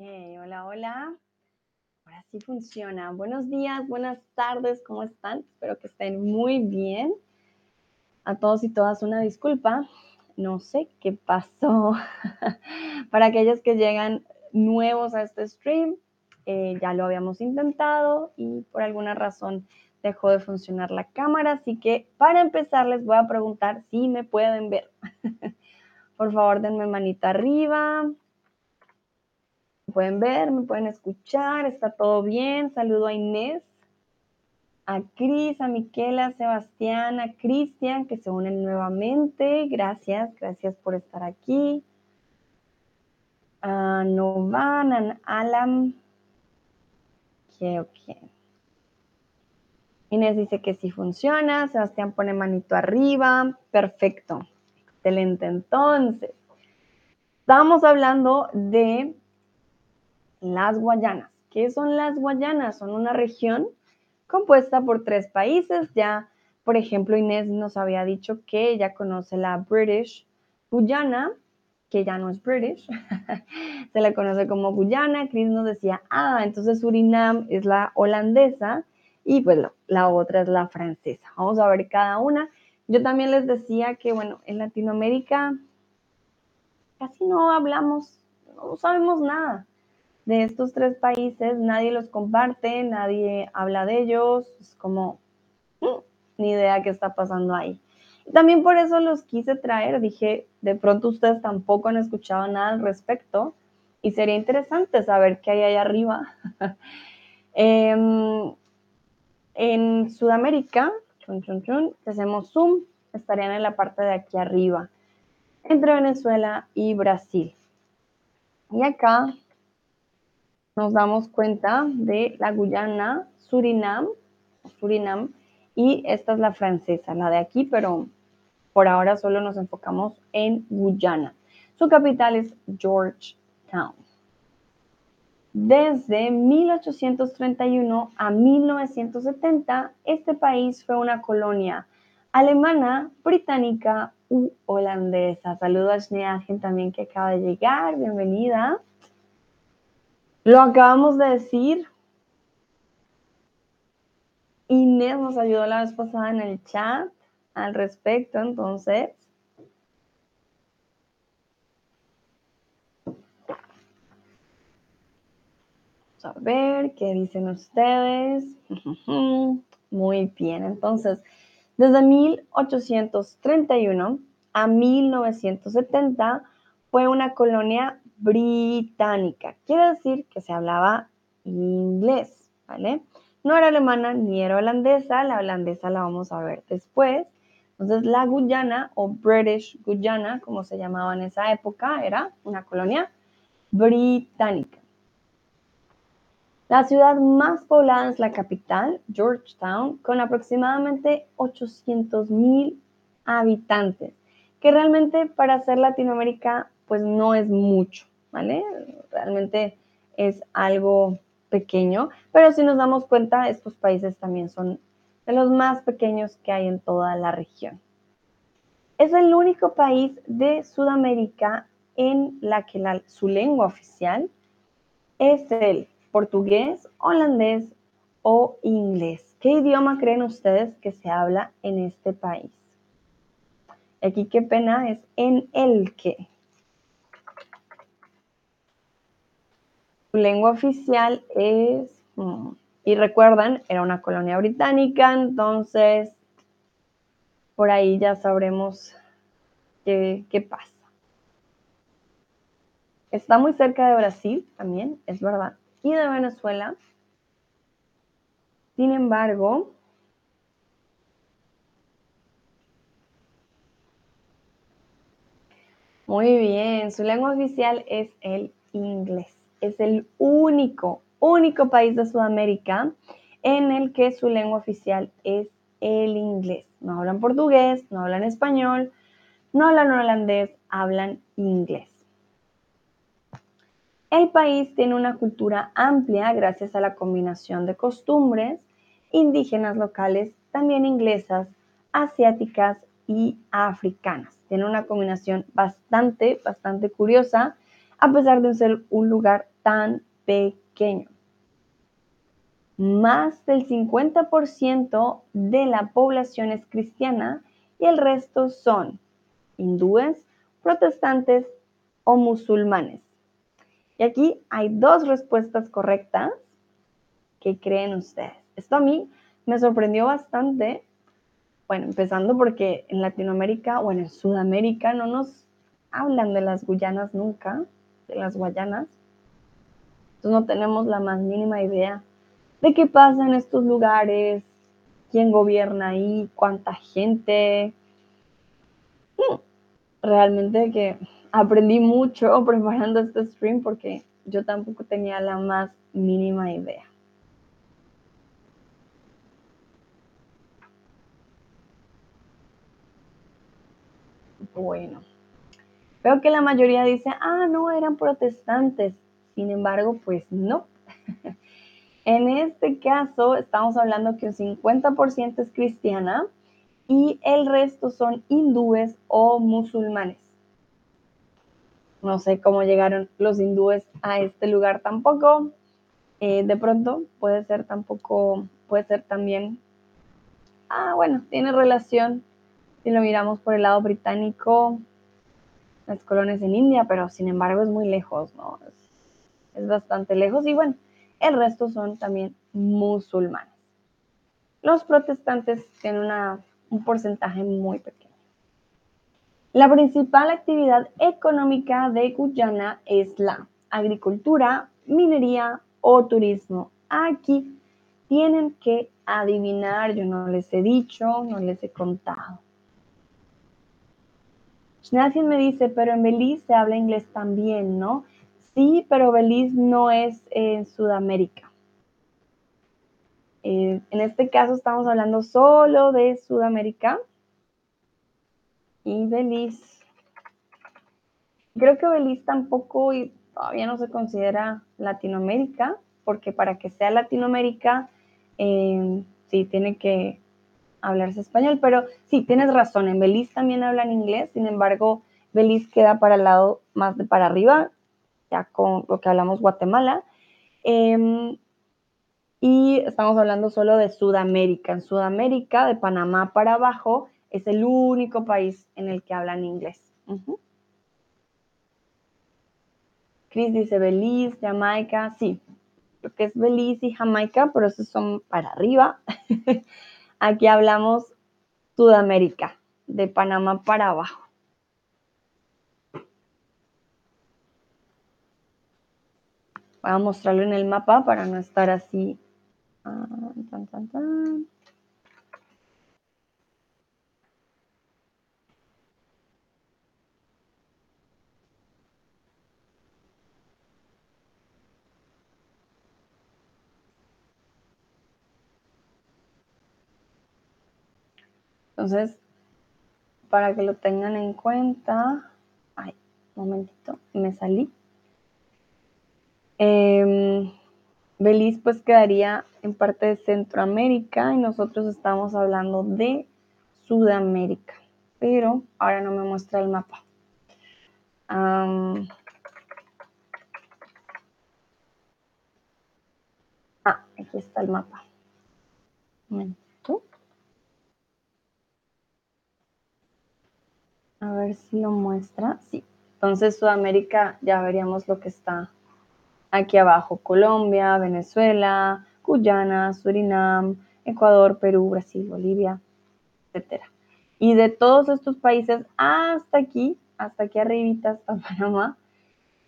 hola, hola. Ahora sí funciona. Buenos días, buenas tardes, ¿cómo están? Espero que estén muy bien. A todos y todas una disculpa. No sé qué pasó. Para aquellos que llegan nuevos a este stream, eh, ya lo habíamos intentado y por alguna razón dejó de funcionar la cámara. Así que para empezar les voy a preguntar si me pueden ver. por favor, denme manita arriba pueden ver, me pueden escuchar, está todo bien. Saludo a Inés, a Cris, a Miquela, a Sebastián, a Cristian, que se unen nuevamente. Gracias, gracias por estar aquí. A Novan, a Alam. Ok, ok. Inés dice que sí funciona. Sebastián pone manito arriba. Perfecto. Excelente. Entonces, estábamos hablando de las Guayanas. ¿Qué son las Guayanas? Son una región compuesta por tres países. Ya, por ejemplo, Inés nos había dicho que ella conoce la British Guyana, que ya no es British, se la conoce como Guyana. Chris nos decía, ah, entonces Surinam es la holandesa y pues la otra es la francesa. Vamos a ver cada una. Yo también les decía que, bueno, en Latinoamérica casi no hablamos, no sabemos nada de estos tres países, nadie los comparte, nadie habla de ellos, es como, mm, ni idea qué está pasando ahí. También por eso los quise traer, dije, de pronto ustedes tampoco han escuchado nada al respecto y sería interesante saber qué hay ahí arriba. Em, en Sudamérica, chun, chun, chun, si hacemos zoom, estarían en la parte de aquí arriba, entre Venezuela y Brasil. Y acá nos damos cuenta de la Guyana, Surinam, Surinam, y esta es la francesa, la de aquí, pero por ahora solo nos enfocamos en Guyana. Su capital es Georgetown. Desde 1831 a 1970, este país fue una colonia alemana, británica u holandesa. Saludos a Schneagen también que acaba de llegar, bienvenida. Lo acabamos de decir. Inés nos ayudó la vez pasada en el chat al respecto, entonces. Vamos a ver qué dicen ustedes. Muy bien, entonces, desde 1831 a 1970 fue una colonia británica. Quiere decir que se hablaba inglés, ¿vale? No era alemana ni era holandesa, la holandesa la vamos a ver después. Entonces la Guyana o British Guyana, como se llamaba en esa época, era una colonia británica. La ciudad más poblada es la capital, Georgetown, con aproximadamente 800.000 habitantes, que realmente para ser Latinoamérica pues no es mucho, ¿vale? Realmente es algo pequeño, pero si nos damos cuenta, estos países también son de los más pequeños que hay en toda la región. Es el único país de Sudamérica en la que su lengua oficial es el portugués, holandés o inglés. ¿Qué idioma creen ustedes que se habla en este país? Aquí qué pena es en el que. Su lengua oficial es, mm, y recuerdan, era una colonia británica, entonces por ahí ya sabremos qué, qué pasa. Está muy cerca de Brasil también, es verdad, y de Venezuela. Sin embargo, muy bien, su lengua oficial es el inglés es el único, único país de Sudamérica en el que su lengua oficial es el inglés. No hablan portugués, no hablan español, no hablan holandés, hablan inglés. El país tiene una cultura amplia gracias a la combinación de costumbres indígenas locales, también inglesas, asiáticas y africanas. Tiene una combinación bastante, bastante curiosa, a pesar de ser un lugar tan pequeño. Más del 50% de la población es cristiana y el resto son hindúes, protestantes o musulmanes. Y aquí hay dos respuestas correctas. ¿Qué creen ustedes? Esto a mí me sorprendió bastante. Bueno, empezando porque en Latinoamérica o en Sudamérica no nos hablan de las Guyanas nunca, de las Guayanas. Entonces no tenemos la más mínima idea de qué pasa en estos lugares, quién gobierna ahí, cuánta gente. Mm, realmente que aprendí mucho preparando este stream porque yo tampoco tenía la más mínima idea. Bueno, veo que la mayoría dice, ah, no, eran protestantes. Sin embargo, pues no. en este caso, estamos hablando que un 50% es cristiana y el resto son hindúes o musulmanes. No sé cómo llegaron los hindúes a este lugar tampoco. Eh, de pronto puede ser tampoco, puede ser también, ah, bueno, tiene relación si lo miramos por el lado británico, las colonias en India, pero sin embargo es muy lejos, ¿no? Es, bastante lejos y bueno, el resto son también musulmanes. Los protestantes tienen una, un porcentaje muy pequeño. La principal actividad económica de Guyana es la agricultura, minería o turismo. Aquí tienen que adivinar, yo no les he dicho, no les he contado. Nadie me dice, pero en Belice se habla inglés también, ¿no? Sí, pero Belice no es en Sudamérica. Eh, en este caso estamos hablando solo de Sudamérica y Belice. Creo que Belice tampoco y todavía no se considera Latinoamérica, porque para que sea Latinoamérica, eh, sí tiene que hablarse español, pero sí, tienes razón, en Belice también hablan inglés, sin embargo, Belice queda para el lado más de para arriba, ya con lo que hablamos Guatemala. Em, y estamos hablando solo de Sudamérica. En Sudamérica, de Panamá para abajo, es el único país en el que hablan inglés. Chris dice Belice, Jamaica, sí, lo que es Belice y Jamaica, pero esos son para arriba. Aquí hablamos Sudamérica, de Panamá para abajo. Voy a mostrarlo en el mapa para no estar así. Ah, Entonces, para que lo tengan en cuenta, ay, un momentito, me salí. Eh, Belice pues quedaría en parte de Centroamérica y nosotros estamos hablando de Sudamérica, pero ahora no me muestra el mapa. ah, aquí está el mapa. Un A ver si lo muestra. Sí. Entonces Sudamérica ya veríamos lo que está aquí abajo. Colombia, Venezuela, Guyana, Surinam, Ecuador, Perú, Brasil, Bolivia, etc. Y de todos estos países hasta aquí, hasta aquí arribita, hasta Panamá,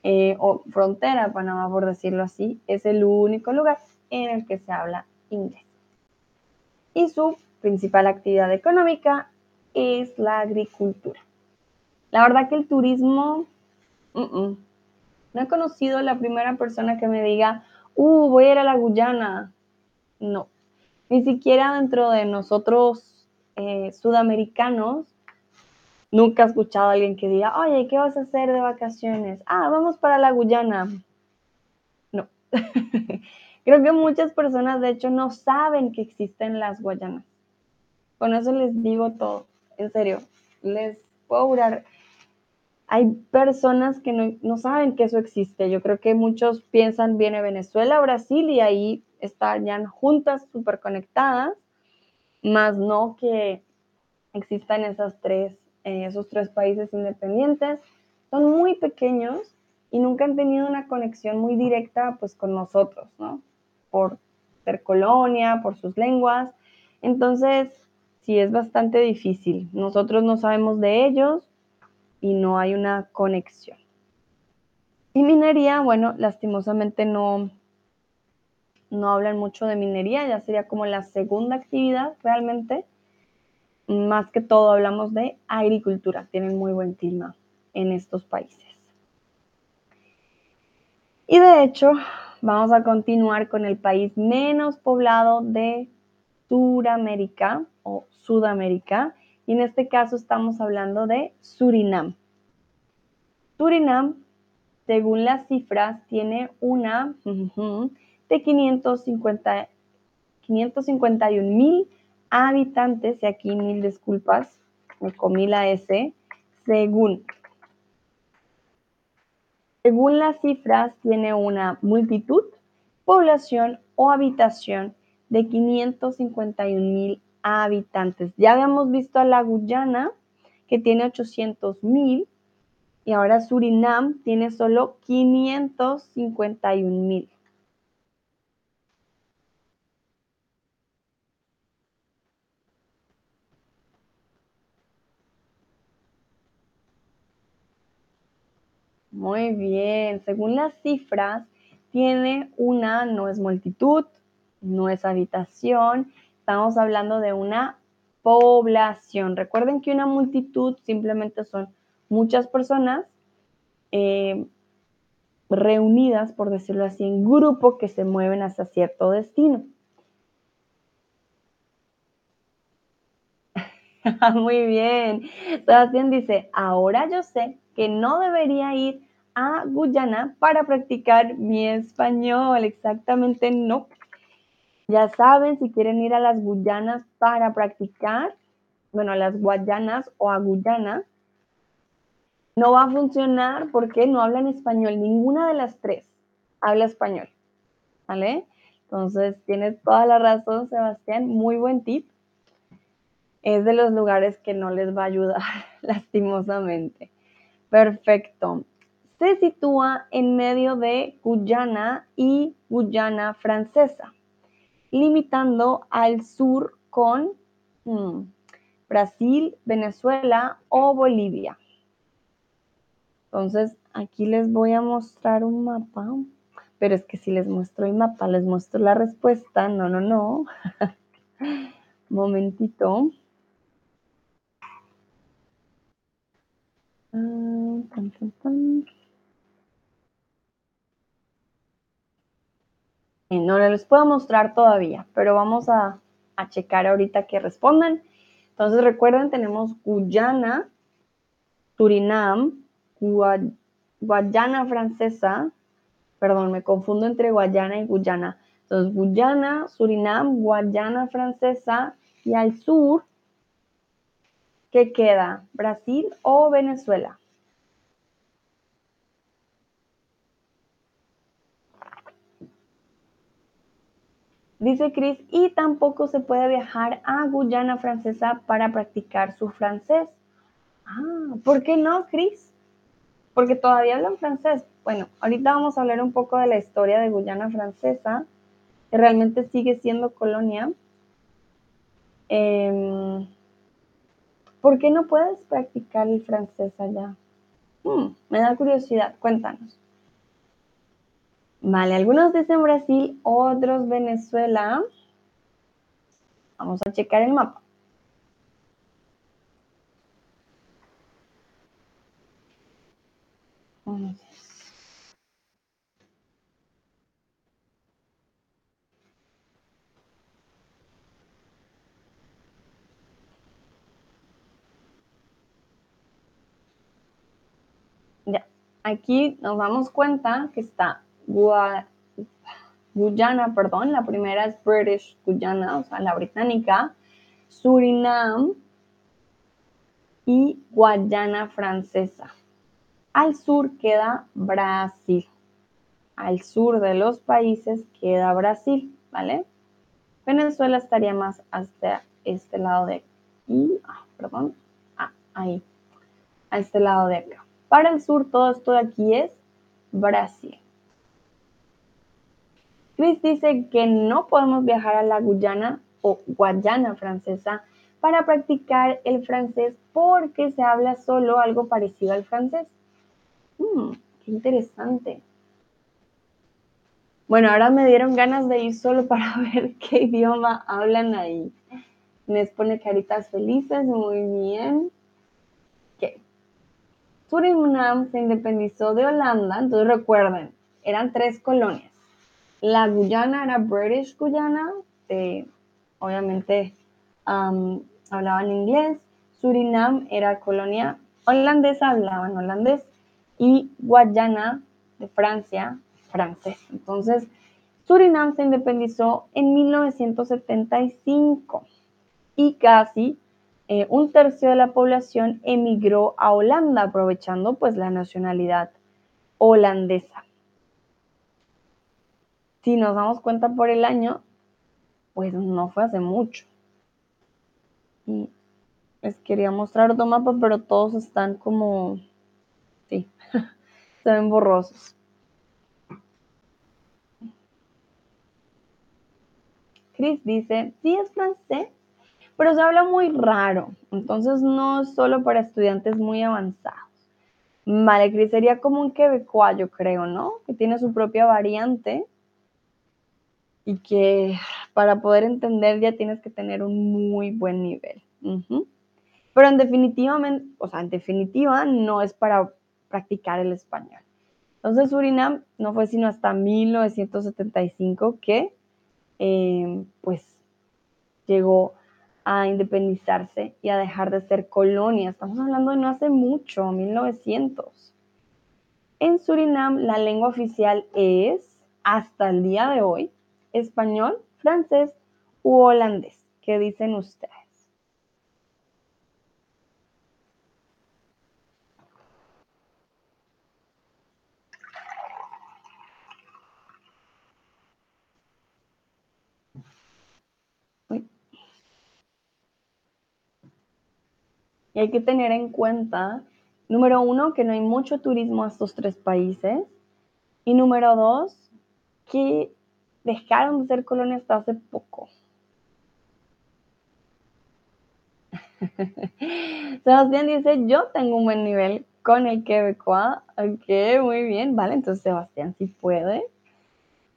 eh, o frontera Panamá, por decirlo así, es el único lugar en el que se habla inglés. Y su principal actividad económica es la agricultura. La verdad que el turismo, no he conocido la primera persona que me diga, uh, voy a ir a la Guyana. No, ni siquiera dentro de nosotros eh, sudamericanos, nunca he escuchado a alguien que diga, oye, ¿qué vas a hacer de vacaciones? Ah, vamos para la Guyana. No. Creo que muchas personas, de hecho, no saben que existen las Guayanas. Con eso les digo todo, en serio. Les puedo durar hay personas que no, no, saben que eso existe. Yo creo que muchos piensan, viene Venezuela, Brasil y ahí están juntas, súper conectadas, más no que existan esas tres, eh, esos tres países independientes. Son muy pequeños y nunca han tenido una conexión muy directa pues con nosotros, ¿no? Por ser colonia, por sus lenguas. Entonces, sí es bastante difícil. Nosotros no sabemos de ellos, y no hay una conexión. Y minería, bueno, lastimosamente no, no hablan mucho de minería, ya sería como la segunda actividad realmente. Más que todo hablamos de agricultura, tienen muy buen clima en estos países. Y de hecho, vamos a continuar con el país menos poblado de Suramérica o Sudamérica, y en este caso estamos hablando de Surinam. Surinam, según las cifras, tiene una de 550, 551 mil habitantes, y aquí mil disculpas, me comí la S, según. Según las cifras, tiene una multitud, población o habitación de 551 mil habitantes. Ya habíamos visto a la Guyana, que tiene 800 mil, y ahora Surinam tiene solo 551 mil. Muy bien, según las cifras, tiene una, no es multitud, no es habitación, estamos hablando de una población. Recuerden que una multitud simplemente son muchas personas eh, reunidas, por decirlo así, en grupo que se mueven hacia cierto destino. Muy bien. Sebastián dice, ahora yo sé que no debería ir a Guyana para practicar mi español. Exactamente no. Ya saben, si quieren ir a las Guyanas para practicar, bueno, a las Guayanas o a Guyana, no va a funcionar porque no hablan español. Ninguna de las tres habla español. ¿Vale? Entonces, tienes toda la razón, Sebastián. Muy buen tip. Es de los lugares que no les va a ayudar, lastimosamente. Perfecto. Se sitúa en medio de Guyana y Guyana francesa limitando al sur con hmm, Brasil, Venezuela o Bolivia. Entonces, aquí les voy a mostrar un mapa, pero es que si les muestro el mapa, les muestro la respuesta. No, no, no. Momentito. Ah, no les puedo mostrar todavía, pero vamos a, checar ahorita que respondan. Entonces recuerden, tenemos Guyana, Surinam, Guayana francesa, perdón, me confundo entre Guayana y Guyana. Entonces, Guyana, Surinam, Guayana francesa y al sur, ¿qué queda? ¿Brasil o Venezuela? Dice Chris, y tampoco se puede viajar a Guyana Francesa para practicar su francés. Ah, ¿por qué no, Chris? Porque todavía hablan francés. Bueno, ahorita vamos a hablar un poco de la historia de Guyana Francesa, que realmente sigue siendo colonia. Em, ¿Por qué no puedes practicar el francés allá? Hmm, me da curiosidad, cuéntanos. Vale, algunos dicen Brasil, otros Venezuela. Vamos a checar el mapa. Ya, aquí nos damos cuenta que está Guyana, perdón, la primera es British Guyana, o sea, la británica, Surinam y Guayana francesa. Al sur queda Brasil. Al sur de los países queda Brasil, ¿vale? Venezuela estaría más hasta este lado de aquí, ah, perdón, ah, ahí, a este lado de acá. Para el sur, todo esto de aquí es Brasil. Chris dice que no podemos viajar a la Guyana o Guayana francesa para practicar el francés porque se habla solo algo parecido al francés. Hmm, qué interesante. Bueno, ahora me dieron ganas de ir solo para ver qué idioma hablan ahí. Me pone caritas felices, muy bien. ¿Qué? Surinam se independizó de Holanda, entonces recuerden, eran tres colonias. La Guyana era British Guyana, obviamente hablaban inglés. Surinam era colonia holandesa, hablaban holandés. Y Guayana de Francia, francés. Entonces, Surinam se independizó en 1975 y casi eh, un tercio de la población emigró a Holanda aprovechando pues la nacionalidad holandesa. Si nos damos cuenta por el año, pues no fue hace mucho. Y les quería mostrar otro mapa, pero todos están como, sí, se ven borrosos. Chris dice, sí es francés, pero se habla muy raro, entonces no es solo para estudiantes muy avanzados. Vale, Chris sería como un quebecois, yo creo, ¿no? Que tiene su propia variante y que para poder entender ya tienes que tener un muy buen nivel. Pero en definitiva, o sea, en definitiva no es para practicar el español. Entonces Surinam no fue sino hasta 1975 que eh, pues llegó a independizarse y a dejar de ser colonia. Estamos hablando de no hace mucho, 1900. En Surinam la lengua oficial es, hasta el día de hoy, español, francés u holandés. ¿Qué dicen ustedes? Y hay que tener en cuenta, número uno, que no hay mucho turismo a estos tres países. Y número dos, que dejaron de ser colonia hasta hace poco. Sebastián dice, yo tengo un buen nivel con el Quebecois. Ok, muy bien. Vale, entonces Sebastián sí puede.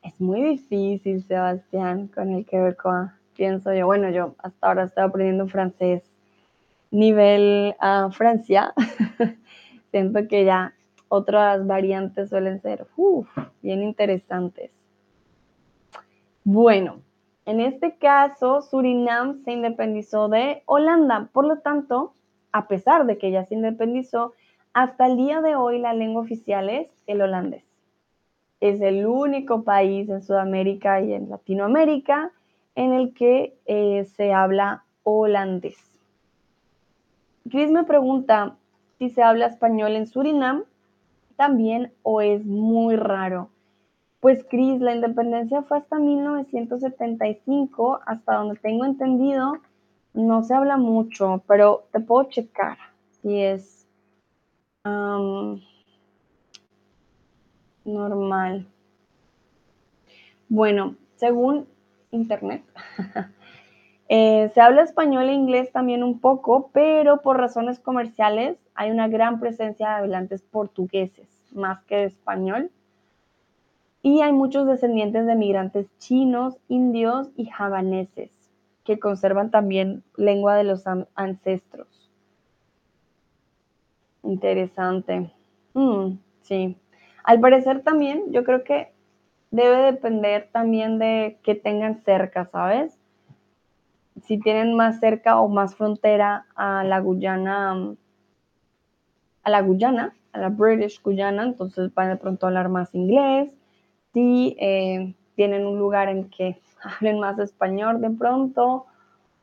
Es muy difícil, Sebastián, con el Quebecois. Pienso yo, bueno, yo hasta ahora estoy aprendiendo francés nivel a Francia, siento que ya otras variantes suelen ser bien interesantes. Bueno, en este caso, Surinam se independizó de Holanda, por lo tanto, a pesar de que ya se independizó, hasta el día de hoy la lengua oficial es el holandés. Es el único país en Sudamérica y en Latinoamérica en el que eh, se habla holandés. Chris me pregunta si se habla español en Surinam también o es muy raro. Pues Chris, la independencia fue hasta 1975, hasta donde tengo entendido, no se habla mucho, pero te puedo checar si es normal. Bueno, según internet, Eh, se habla español e inglés también un poco, pero por razones comerciales hay una gran presencia de hablantes portugueses, más que de español. Y hay muchos descendientes de migrantes chinos, indios y javaneses, que conservan también lengua de los ancestros. Interesante. Mm, sí. Al parecer también, yo creo que debe depender también de que tengan cerca, ¿sabes? si tienen más cerca o más frontera a la Guyana, a la Guyana, a la British Guyana, entonces van de pronto a hablar más inglés. Si eh, tienen un lugar en que hablen más español de pronto,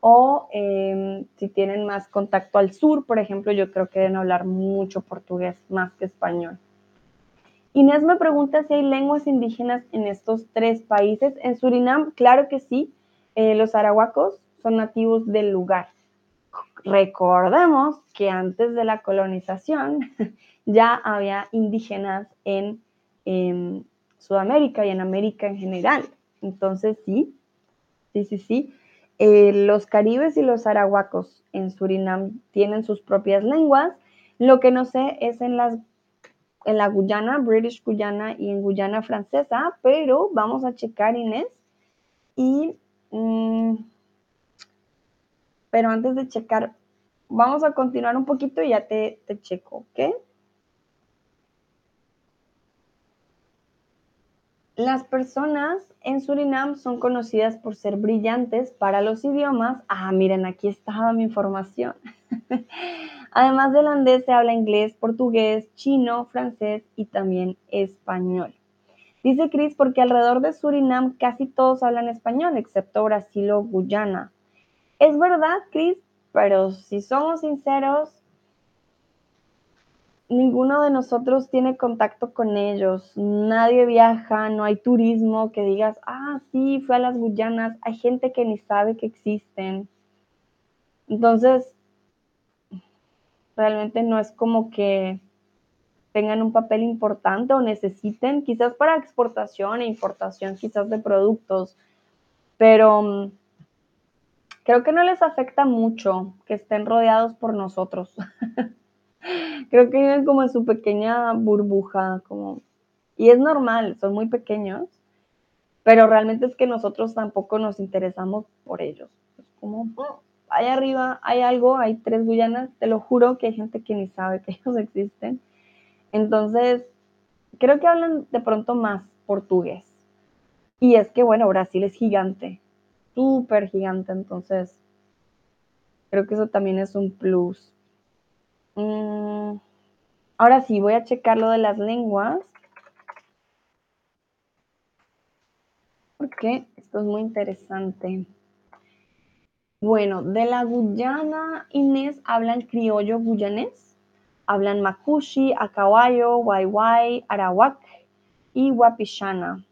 o em, si tienen más contacto al sur, por ejemplo, yo creo que deben hablar mucho portugués más que español. Inés me pregunta si hay lenguas indígenas en estos tres países. En Surinam, claro que sí. Eh, los arahuacos son nativos del lugar. Recordemos que antes de la colonización ya había indígenas en, en Sudamérica y en América en general. Entonces, sí, sí, sí, sí. Eh, los caribes y los arahuacos en Surinam tienen sus propias lenguas. Lo que no sé es en, las, en la Guyana, British Guyana y en Guyana francesa, pero vamos a checar, Inés. Y, mm, pero antes de checar, vamos a continuar un poquito y ya te, te checo, ¿ok? Las personas en Surinam son conocidas por ser brillantes para los idiomas. Ah, miren, aquí estaba mi información. Además del holandés se habla inglés, portugués, chino, francés y también español. Dice Chris porque alrededor de Surinam casi todos hablan español, excepto Brasil o Guyana. Es verdad, Chris, pero si somos sinceros, ninguno de nosotros tiene contacto con ellos, nadie viaja, no hay turismo que digas, ah, sí, fue a las Guyanas, hay gente que ni sabe que existen. Entonces, realmente no es como que tengan un papel importante o necesiten, quizás para exportación e importación, quizás de productos, pero mm, creo que no les afecta mucho que estén rodeados por nosotros. Creo que viven como en su pequeña burbuja, como... Y es normal, son muy pequeños, pero realmente es que nosotros tampoco nos interesamos por ellos. Es como, oh, arriba hay algo, hay tres Guyanas, te lo juro que hay gente que ni sabe que ellos existen. Entonces, creo que hablan de pronto más portugués. Y es que, bueno, Brasil es gigante, súper gigante, entonces creo que eso también es un plus. Mm, ahora sí, voy a checar lo de las lenguas. Porque esto es muy interesante. Bueno, de la Guyana, Inés, hablan criollo guyanés, hablan makushi, acawayo, waiwai, arawak y wapishana.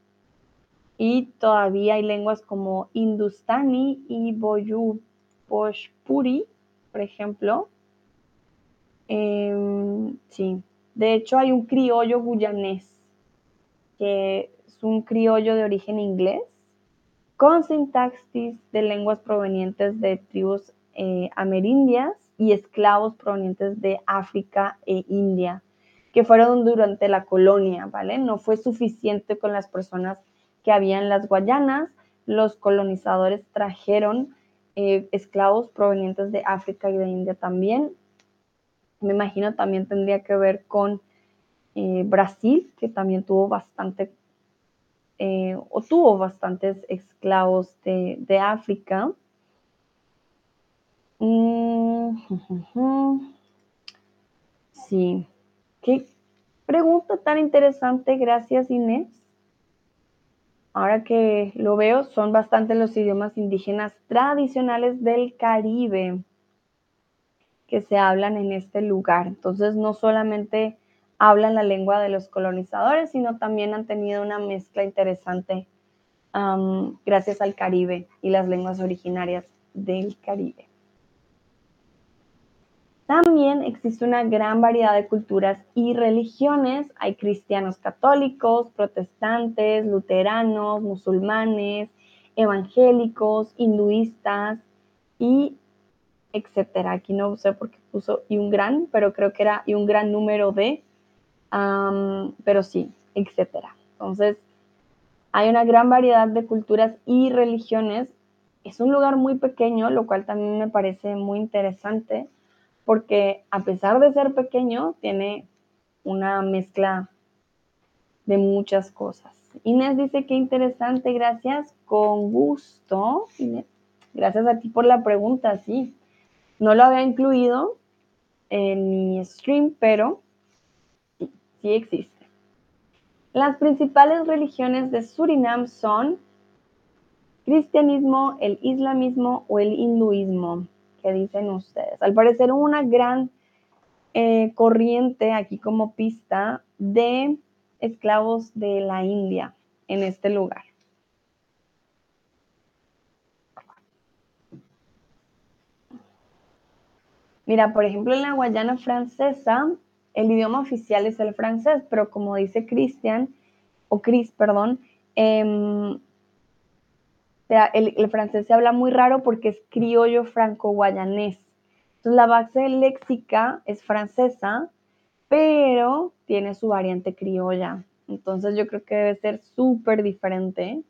Y todavía hay lenguas como hindustani y boyu por ejemplo, Em, sí, de hecho hay un criollo guyanés, que es un criollo de origen inglés, con sintaxis de lenguas provenientes de tribus eh, amerindias y esclavos provenientes de África e India, que fueron durante la colonia, ¿vale? No fue suficiente con las personas que había en las Guayanas, los colonizadores trajeron eh, esclavos provenientes de África y de India también, me imagino también tendría que ver con eh, Brasil, que también tuvo bastante, eh, o tuvo bastantes esclavos de, África. Mm, sí, qué pregunta tan interesante, gracias Inés. Ahora que lo veo, son bastantes los idiomas indígenas tradicionales del Caribe que se hablan en este lugar. Entonces, no solamente hablan la lengua de los colonizadores, sino también han tenido una mezcla interesante gracias al Caribe y las lenguas originarias del Caribe. También existe una gran variedad de culturas y religiones. Hay cristianos católicos, protestantes, luteranos, musulmanes, evangélicos, hinduistas y etcétera. Aquí no sé por qué puso y un gran, pero creo que era y un gran número de, pero sí, etcétera. Entonces, hay una gran variedad de culturas y religiones. Es un lugar muy pequeño, lo cual también me parece muy interesante, porque a pesar de ser pequeño, tiene una mezcla de muchas cosas. Inés dice que interesante, gracias, con gusto. gracias a ti por la pregunta, sí. No lo había incluido en mi stream, pero sí, existe. Las principales religiones de Surinam son cristianismo, el islamismo o el hinduismo. ¿Qué dicen ustedes? Al parecer una gran eh, corriente aquí como pista de esclavos de la India en este lugar. Mira, por ejemplo, en la Guayana francesa, el idioma oficial es el francés, pero como dice Cristian, o Chris, perdón, em, el, el, francés se habla muy raro porque es criollo franco-guayanés. Entonces, la base léxica es francesa, pero tiene su variante criolla. Entonces, yo creo que debe ser súper diferente,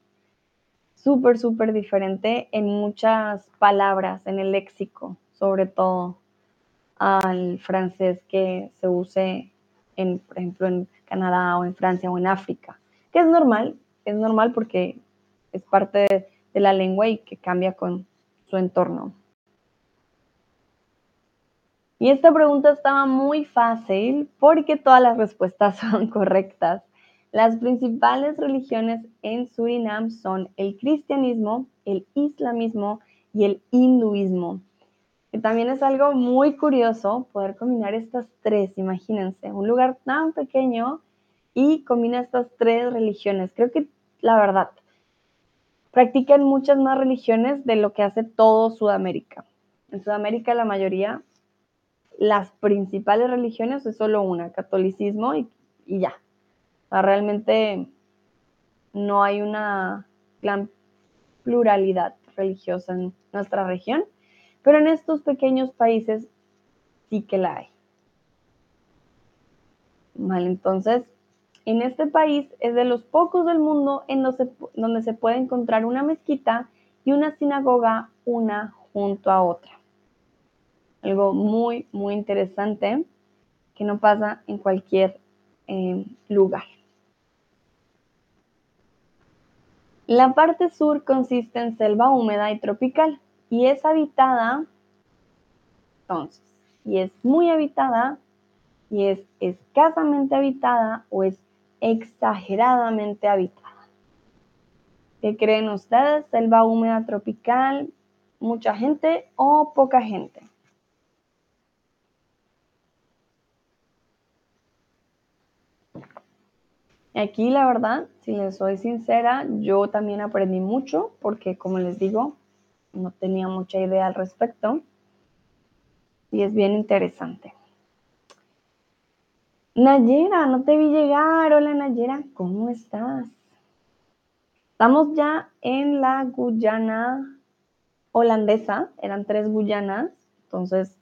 súper, súper diferente en muchas palabras, en el léxico, sobre todo al francés que se use, en, por ejemplo, en Canadá o en Francia o en África, que es normal, es normal porque es parte de, de la lengua y que cambia con su entorno. Y esta pregunta estaba muy fácil porque todas las respuestas son correctas. Las principales religiones en Surinam son el cristianismo, el islamismo y el hinduismo. Que también es algo muy curioso poder combinar estas tres, imagínense, un lugar tan pequeño y combina estas tres religiones. Creo que la verdad, practican muchas más religiones de lo que hace todo Sudamérica. En Sudamérica la mayoría, las principales religiones es solo una, catolicismo y, ya. realmente no hay una gran pluralidad religiosa en nuestra región pero en estos pequeños países sí que la hay. Vale, entonces, en este país es de los pocos del mundo en donde se puede encontrar una mezquita y una sinagoga una junto a otra. Algo muy, muy interesante que no pasa en cualquier eh, lugar. La parte sur consiste en selva húmeda y tropical y es habitada, entonces, y es muy habitada, y es escasamente habitada o es exageradamente habitada. ¿Qué creen ustedes? ¿Selva húmeda tropical? ¿Mucha gente o poca gente? Aquí la verdad, si les soy sincera, yo también aprendí mucho porque como les digo, no tenía mucha idea al respecto y es bien interesante. Nayera, no te vi llegar. Hola Nayera, ¿cómo estás? Estamos ya en la Guyana holandesa, eran tres Guyanas, entonces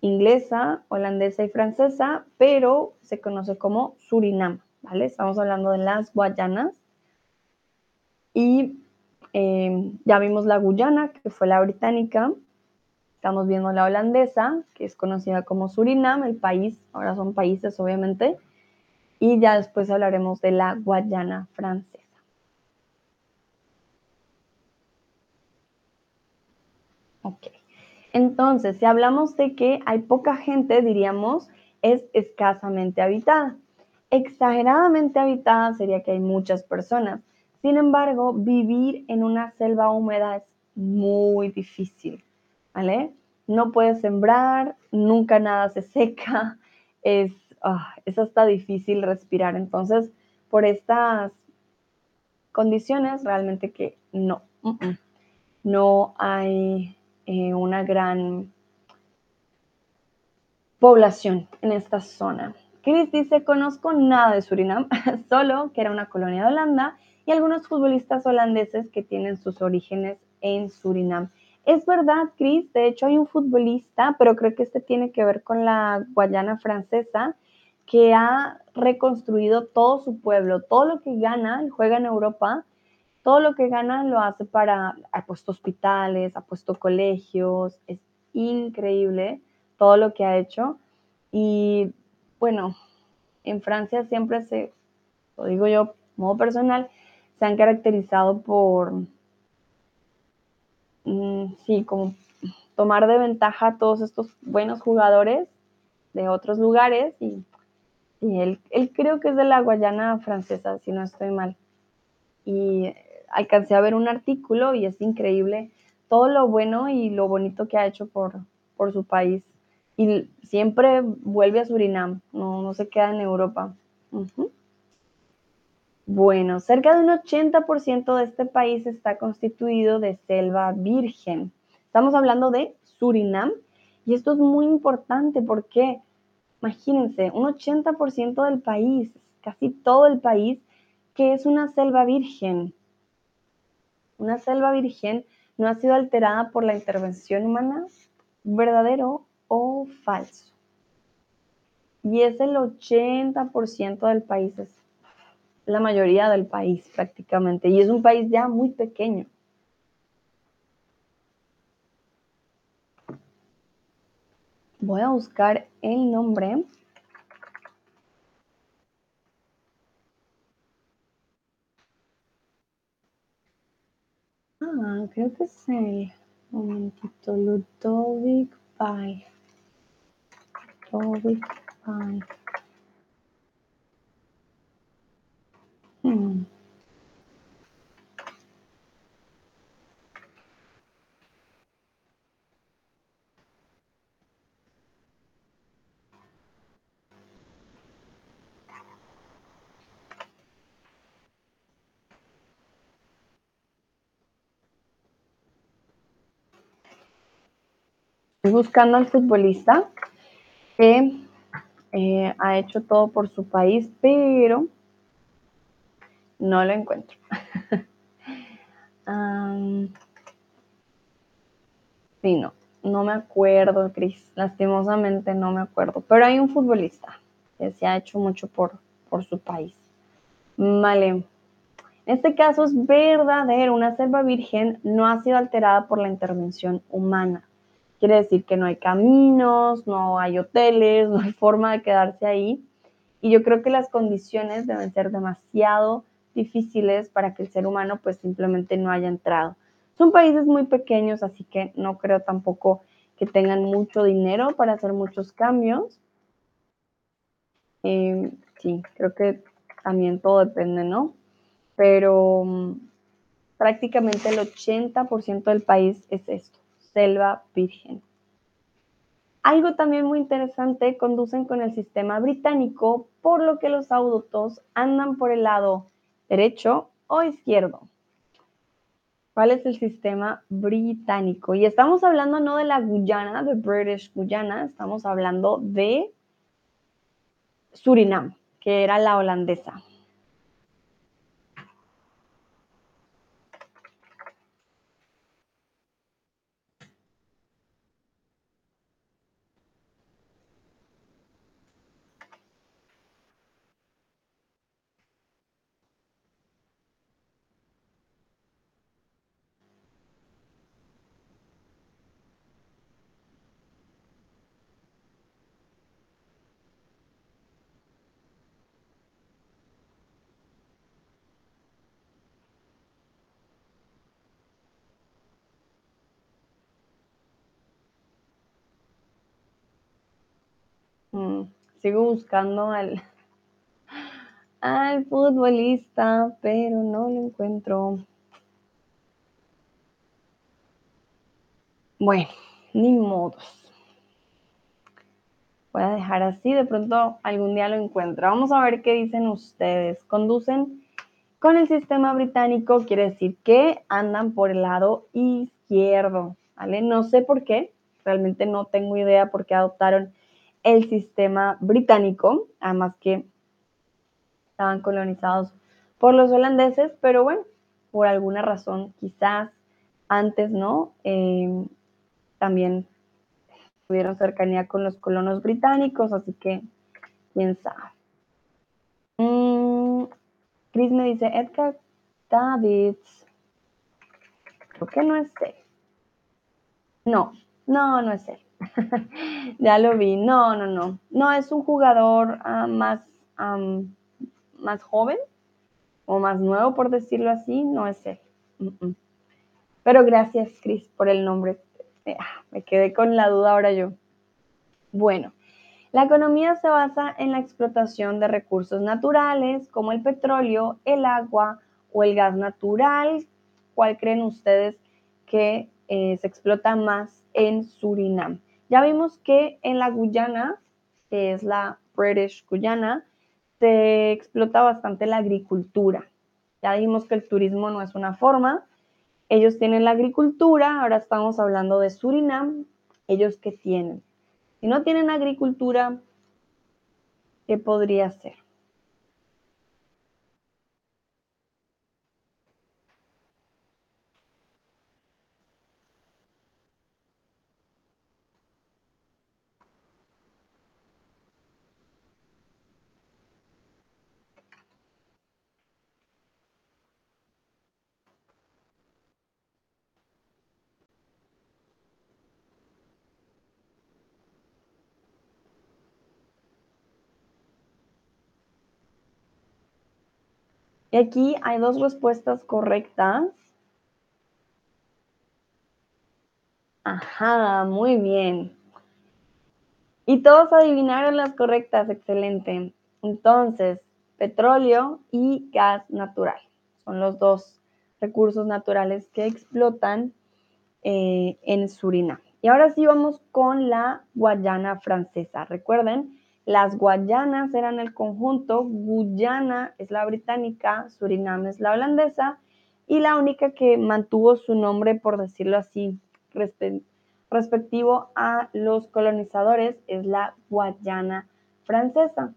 inglesa, holandesa y francesa, pero se conoce como Surinam, ¿vale? Estamos hablando de las Guayanas. Y Em, ya vimos la Guyana, que fue la británica. Estamos viendo la holandesa, que es conocida como Surinam, el país. Ahora son países, obviamente. Y ya después hablaremos de la Guayana francesa. Ok. Entonces, si hablamos de que hay poca gente, diríamos, es escasamente habitada. Exageradamente habitada sería que hay muchas personas. Sin embargo, vivir en una selva húmeda es muy difícil, ¿vale? No puedes sembrar, nunca nada se seca, es, ah, es hasta difícil respirar. Entonces, por estas condiciones, realmente que no, no hay eh, una gran población en esta zona. Chris dice, conozco nada de Surinam, solo que era una colonia de Holanda y algunos futbolistas holandeses que tienen sus orígenes en Surinam. Es verdad, Chris, de hecho hay un futbolista, pero creo que este tiene que ver con la Guayana francesa, que ha reconstruido todo su pueblo, todo lo que gana, juega en Europa, todo lo que gana lo hace para, ha puesto hospitales, ha puesto colegios, es increíble todo lo que ha hecho. Y bueno, en Francia siempre se, lo digo yo, modo personal, se han caracterizado por, mm, sí, como tomar de ventaja a todos estos buenos jugadores de otros lugares y, él, él, creo que es de la Guayana francesa, si no estoy mal. Y alcancé a ver un artículo y es increíble todo lo bueno y lo bonito que ha hecho por, por su país. Y siempre vuelve a Surinam, no, no se queda en Europa. Bueno, cerca de un 80% de este país está constituido de selva virgen. Estamos hablando de Surinam y esto es muy importante porque, imagínense, un 80% del país, casi todo el país, que es una selva virgen. Una selva virgen no ha sido alterada por la intervención humana, verdadero o falso. Y es el 80% del país, es la mayoría del país prácticamente. Y es un país ya muy pequeño. Voy a buscar el nombre. Ah, creo que es el momentito Ludovic Pai. Ludovic Pai. Estoy buscando al futbolista que eh, ha hecho todo por su país, pero no lo encuentro. sí, no, no me acuerdo, Cris. Lastimosamente no me acuerdo. Pero hay un futbolista que se ha hecho mucho por, por su país. Vale. En este caso es verdadero, una selva virgen no ha sido alterada por la intervención humana. Quiere decir que no hay caminos, no hay hoteles, no hay forma de quedarse ahí. Y yo creo que las condiciones deben ser demasiado difíciles para que el ser humano pues simplemente no haya entrado. Son países muy pequeños, así que no creo tampoco que tengan mucho dinero para hacer muchos cambios. Eh, sí, creo que también todo depende, ¿no? Pero mm, prácticamente el 80% del país es esto selva virgen. Algo también muy interesante, conducen con el sistema británico, por lo que los autos andan por el lado derecho o izquierdo. ¿Cuál es el sistema británico? Y estamos hablando no de la Guyana, de British Guyana, estamos hablando de Surinam, que era la holandesa. Mm, sigo buscando al, al futbolista, pero no lo encuentro. Bueno, ni modos. Voy a dejar así, de pronto algún día lo encuentro. Vamos a ver qué dicen ustedes. Conducen con el sistema británico, quiere decir que andan por el lado izquierdo, ¿vale? No sé por qué, realmente no tengo idea por qué adoptaron el sistema británico, además que estaban colonizados por los holandeses, pero bueno, por alguna razón, quizás antes, ¿no? Em, también tuvieron cercanía con los colonos británicos, así que quién sabe. Mm, Chris me dice, Edgar Davids. Creo que no es él. No, no, no es él. ya lo vi. No, no, no. No, es un jugador ah, más, más joven o más nuevo, por decirlo así. No es él. Pero gracias, Chris, por el nombre. Eh, ah, me quedé con la duda ahora yo. Bueno, la economía se basa en la explotación de recursos naturales como el petróleo, el agua o el gas natural? ¿Cuál creen ustedes que eh, se explota más en Surinam? Ya vimos que en la Guyana, que es la British Guyana, se explota bastante la agricultura. Ya dijimos que el turismo no es una forma. Ellos tienen la agricultura, ahora estamos hablando de Surinam. ¿Ellos qué tienen? Si no tienen agricultura, ¿qué podría ser? Y aquí hay dos respuestas correctas. Ajá, muy bien. Y todos adivinaron las correctas, excelente. Entonces, petróleo y gas natural son los dos recursos naturales que explotan eh, en Surinam. Y ahora sí vamos con la Guayana francesa. Recuerden, las Guayanas eran el conjunto, Guyana es la británica, Surinam es la holandesa y la única que mantuvo su nombre, por decirlo así, respectivo a los colonizadores es la Guayana francesa.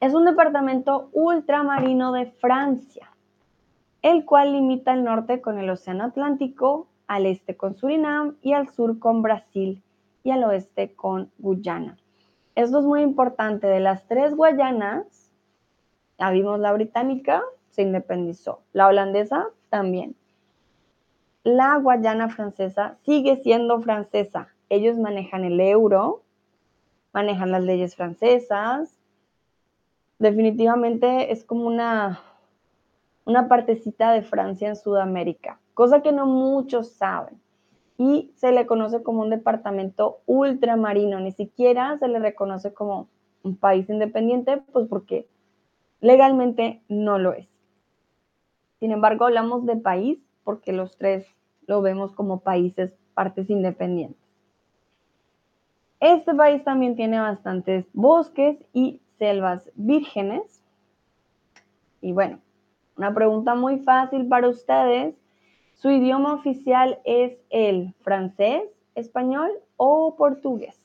Es un departamento ultramarino de Francia, el cual limita al norte con el Océano Atlántico, al este con Surinam y al sur con Brasil y al oeste con Guyana. Esto es muy importante. De las tres Guayanas, ya vimos la británica, se independizó. La holandesa también. La Guayana francesa sigue siendo francesa. Ellos manejan el euro, manejan las leyes francesas. Definitivamente es como una, una partecita de Francia en Sudamérica, cosa que no muchos saben y se le conoce como un departamento ultramarino, ni siquiera se le reconoce como un país independiente, pues porque legalmente no lo es. Sin embargo, hablamos de país porque los tres lo vemos como países, partes independientes. Este país también tiene bastantes bosques y selvas vírgenes. Y bueno, una pregunta muy fácil para ustedes su idioma oficial es el francés, español o portugués.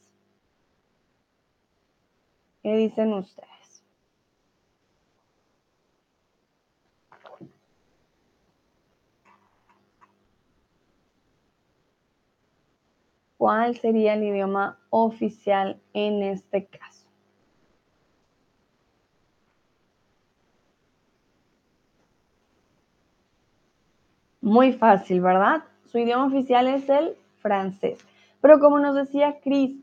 ¿Qué dicen ustedes? ¿Cuál sería el idioma oficial en este caso? Muy fácil, ¿verdad? Su idioma oficial es el francés. Pero como nos decía Chris,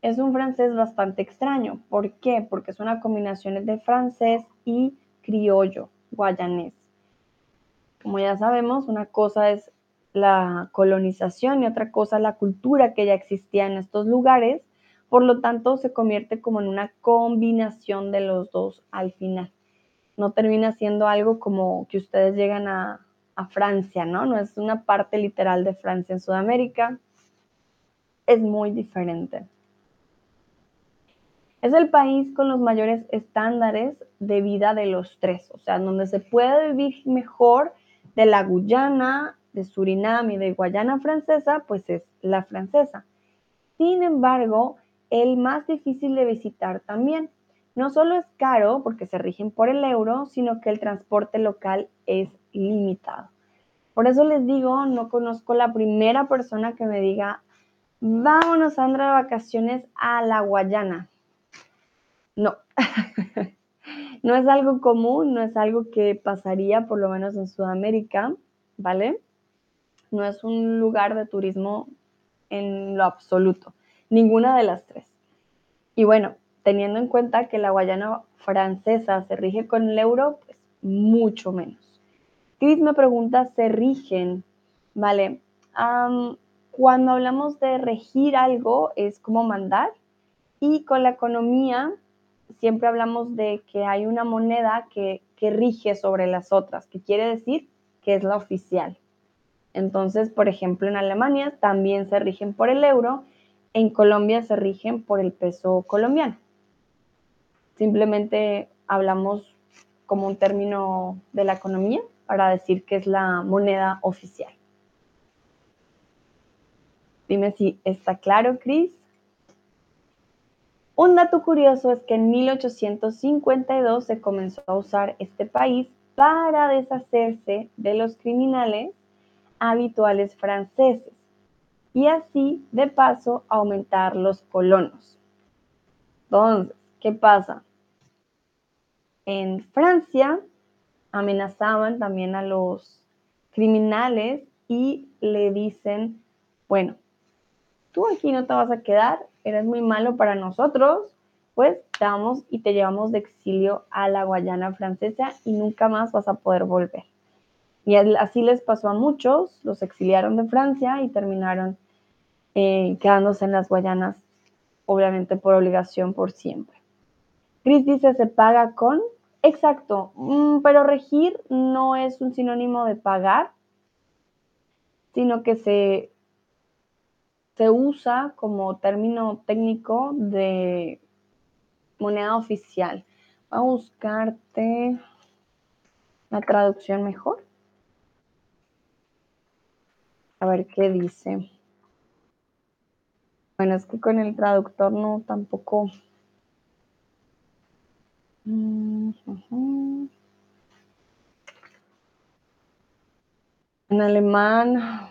es un francés bastante extraño. ¿Por qué? Porque es una combinación de francés y criollo, guayanés. Como ya sabemos, una cosa es la colonización y otra cosa la cultura que ya existía en estos lugares. Por lo tanto, se convierte como en una combinación de los dos al final. No termina siendo algo como que ustedes llegan a, a Francia, ¿no? No es una parte literal de Francia en Sudamérica. Es muy diferente. Es el país con los mayores estándares de vida de los tres, o sea, donde se puede vivir mejor de la Guyana, de Surinam y de Guayana francesa, pues es la francesa. Sin embargo, el más difícil de visitar también. No solo es caro porque se rigen por el euro, sino que el transporte local es limitado. Por eso les digo, no conozco la primera persona que me diga, vámonos Sandra de vacaciones a la Guayana. No, no es algo común, no es algo que pasaría por lo menos en Sudamérica, ¿vale? No es un lugar de turismo en lo absoluto, ninguna de las tres. Y bueno, teniendo en cuenta que la Guayana francesa se rige con el euro, pues mucho menos. Chris me pregunta, ¿se rigen? Vale. cuando hablamos de regir algo, es como mandar. Y con la economía, siempre hablamos de que hay una moneda que que rige sobre las otras, que quiere decir que es la oficial. Entonces, por ejemplo, en Alemania también se rigen por el euro, en Colombia se rigen por el peso colombiano. Simplemente hablamos como un término de la economía para decir que es la moneda oficial. Dime si está claro, Cris. Un dato curioso es que en 1852 se comenzó a usar este país para deshacerse de los criminales habituales franceses y así, de paso, aumentar los colonos. Entonces, ¿qué pasa? En Francia amenazaban también a los criminales y le dicen, bueno, tú aquí no te vas a quedar, eres muy malo para nosotros, pues te vamos y te llevamos de exilio a la Guayana francesa y nunca más vas a poder volver. Y así les pasó a muchos, los exiliaron de Francia y terminaron eh, quedándose en las Guayanas, obviamente por obligación por siempre. Chris dice, se paga con, exacto, mm, pero regir no es un sinónimo de pagar, sino que se se usa como término técnico de moneda oficial. Voy a buscarte la traducción mejor. A ver qué dice. Bueno, es que con el traductor no tampoco. En alemán,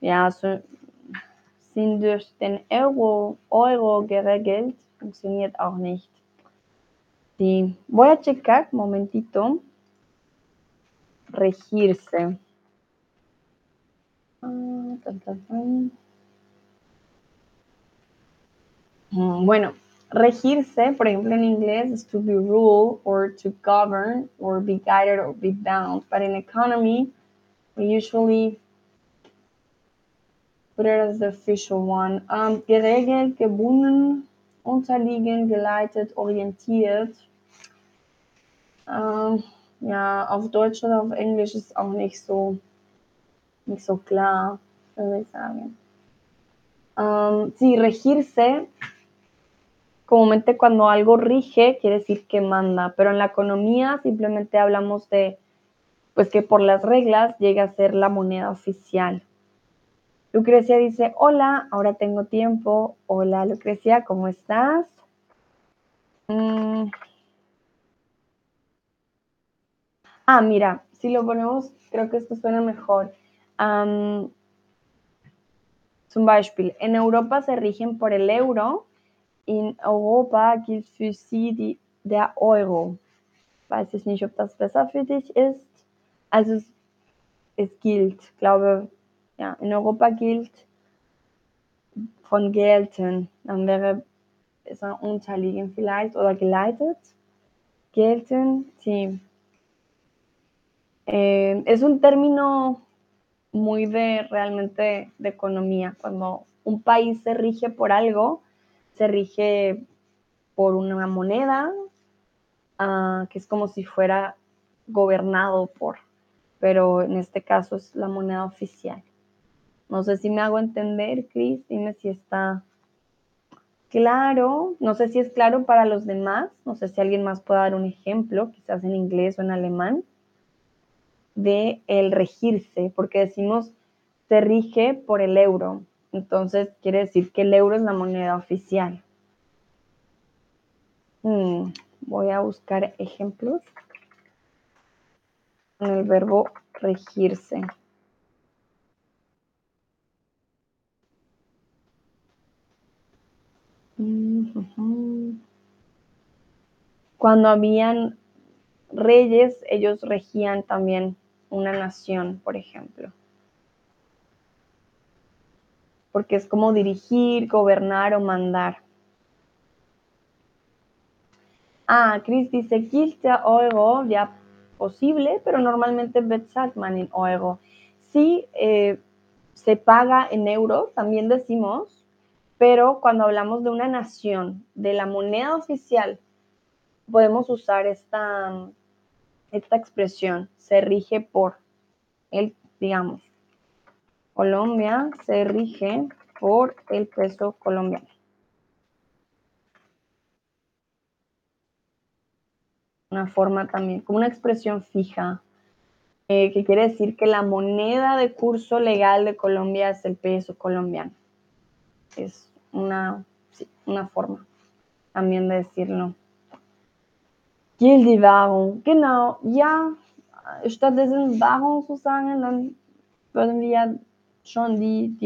ya, sind durch den Euro, Euro geregelt, funktioniert auch nicht. Sí. Voy a checar, momentito, regirse. Ah, mm, bueno, regirse, por ejemplo, en inglés es to be ruled or to govern or be guided or be bound. But in economy, we usually Oder das ist the official one. Um, geregelt, gebunden, unterliegen, geleitet, orientiert. Um, ja, auf Deutsch oder auf Englisch ist auch nicht so, nicht so klar, würde ich sagen. Um, sí, regirse, comúnmente cuando algo rige, quiere decir que manda, pero en la economía simplemente hablamos de, pues que por las reglas llega a ser la moneda oficial. Lucrecia dice, hola, ahora tengo tiempo. Hola, Lucrecia, ¿cómo estás? Mm. Ah, mira, si lo ponemos, creo que esto suena mejor. Um, zum Beispiel, en Europa se rigen por el euro. In Europa gilt für sie die, der Euro. Weiß ich nicht, ob das besser für dich ist. Also es, es gilt, glaube ja, in Europa gilt von gelten, dann wäre es ein unterliegen vielleicht oder geleitet. Gelten, sí. Eh, es un término muy de realmente de economía. Cuando un país se rige por algo, se rige por una moneda, uh, que es como si fuera gobernado por, pero en este caso es la moneda oficial. No sé si me hago entender, Cris, dime si está claro. No sé si es claro para los demás. No sé si alguien más puede dar un ejemplo, quizás en inglés o en alemán, de el regirse, porque decimos se rige por el euro. Entonces quiere decir que el euro es la moneda oficial. Hmm, voy a buscar ejemplos con el verbo regirse. Cuando habían reyes, ellos regían también una nación, por ejemplo. Porque es como dirigir, gobernar o mandar. Ah, Chris dice, quizá Euro ya posible, pero normalmente bezahlt man en Euro. Sí, eh, se paga en euros, también decimos, pero cuando hablamos de una nación, de la moneda oficial, podemos usar esta, esta expresión se rige por el, digamos, Colombia se rige por el peso colombiano. Una forma también, como una expresión fija, eh, que quiere decir que la moneda de curso legal de Colombia es el peso colombiano. Es una, una forma también de decirlo. Gilt Währung, genau, ja, stattdessen Währung zu sagen, dann würden wir schon die.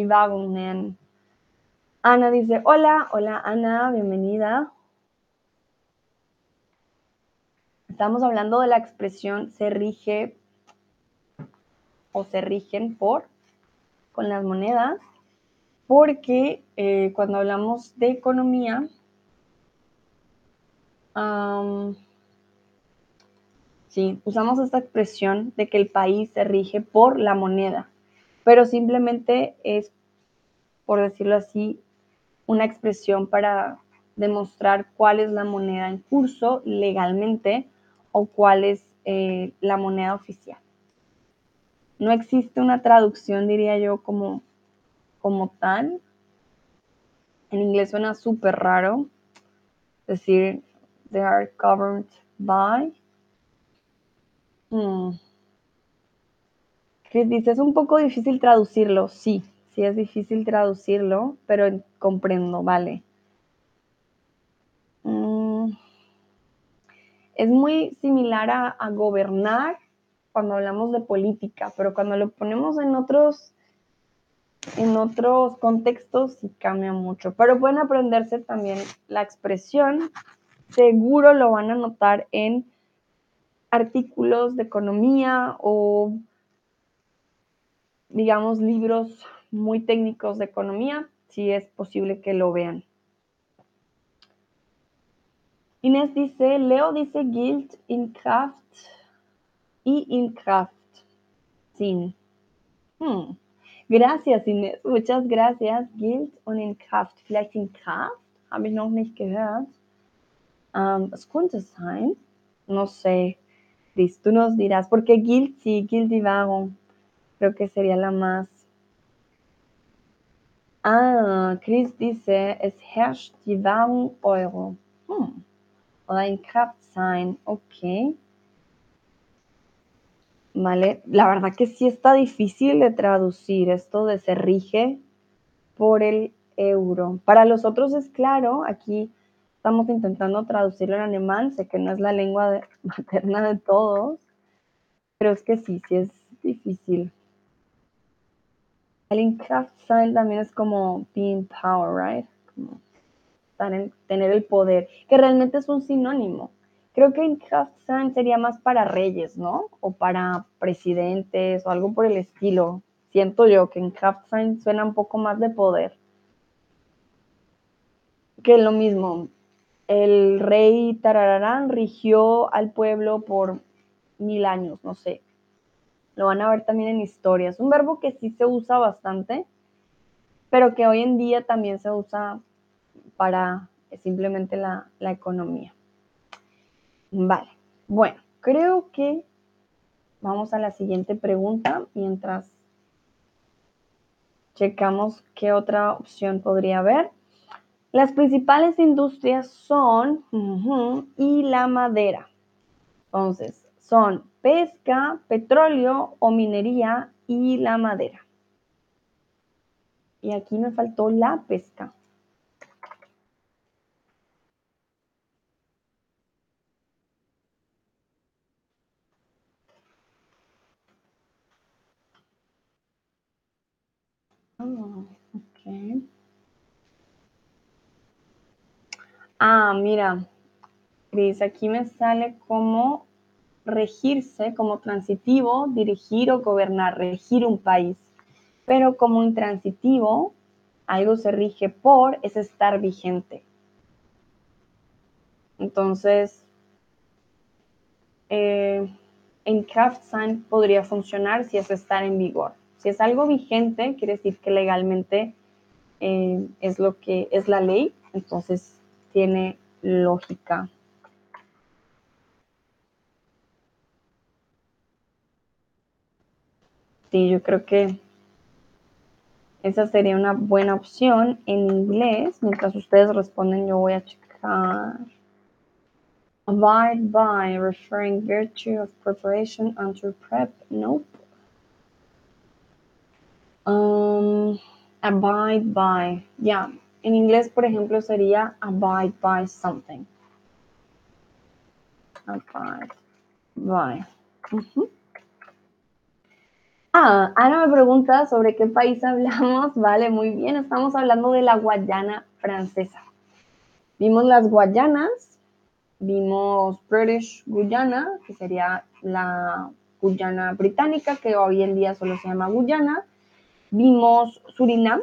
Ana dice, hola, hola Ana, bienvenida. Estamos hablando de la expresión se rige o se rigen por con las monedas, porque eh, cuando hablamos de economía, sí, usamos esta expresión de que el país se rige por la moneda, pero simplemente es, por decirlo así, una expresión para demostrar cuál es la moneda en curso legalmente o cuál es eh, la moneda oficial no existe una traducción, diría yo, como, como tal. En inglés suena súper raro decir they are governed by. Hmm. Chris dice, es un poco difícil traducirlo. Sí, sí es difícil traducirlo, pero comprendo, vale. Hmm. Es muy similar a, a gobernar cuando hablamos de política, pero cuando lo ponemos en otros, en otros contextos sí cambia mucho. Pero pueden aprenderse también la expresión, seguro lo van a notar en artículos de economía o, digamos, libros muy técnicos de economía, si es posible que lo vean. Inés dice, Leo dice Guild in Kraft y in Kraft. Sin. Hmm. Gracias, Inés. Muchas gracias. Gilt und in Kraft. Vielleicht in Kraft? Habe ich noch nicht gehört. Um, es könnte sein. No sé. Tú nos dirás. Porque Gilt, sí, Gilt y Warum. Creo que sería la más. Ah, Chris dice, es herrscht die Währung Euro. Hmm. Oder in Kraft sein. Okay. ¿vale? La verdad que sí está difícil de traducir esto de se rige por el euro. Para los otros es claro, aquí estamos intentando traducirlo en alemán, sé que no es la lengua materna de todos, pero es que sí, sí es difícil. El Kraftsein también es como being power, right? Como tener el poder, que realmente es un sinónimo. Creo que en Kraftsein sería más para reyes, ¿no? O para presidentes o algo por el estilo. Siento yo que en Kraftsein suena un poco más de poder. Que lo mismo. El rey Tarararán rigió al pueblo por mil años, no sé. Lo van a ver también en historia. Es un verbo que sí se usa bastante, pero que hoy en día también se usa para simplemente la, la economía. Vale, bueno, creo que vamos a la siguiente pregunta mientras checamos qué otra opción podría haber. Las principales industrias son y la madera. Entonces, son pesca, petróleo o minería y la madera. Y aquí me faltó la pesca. Oh, ah, mira, Cris, aquí me sale como regirse, como transitivo, dirigir o gobernar, regir un país. Pero como intransitivo, algo se rige por, es estar vigente. Entonces, eh, en Kraftsein podría funcionar si es estar en vigor. Si es algo vigente, quiere decir que legalmente eh, es lo que es la ley, entonces tiene lógica. Sí, yo creo que esa sería una buena opción en inglés. Mientras ustedes responden, yo voy a checar. Abide by, referring virtue of preparation under prep. Nope. Um, abide by. Ya. En inglés, por ejemplo, sería abide by something. Abide by. Ah, Ana me pregunta sobre qué país hablamos. Vale, muy bien. Estamos hablando de la Guayana francesa. Vimos las Guayanas, vimos British Guyana, que sería la Guyana británica, que hoy en día solo se llama Guyana. Vimos Surinam,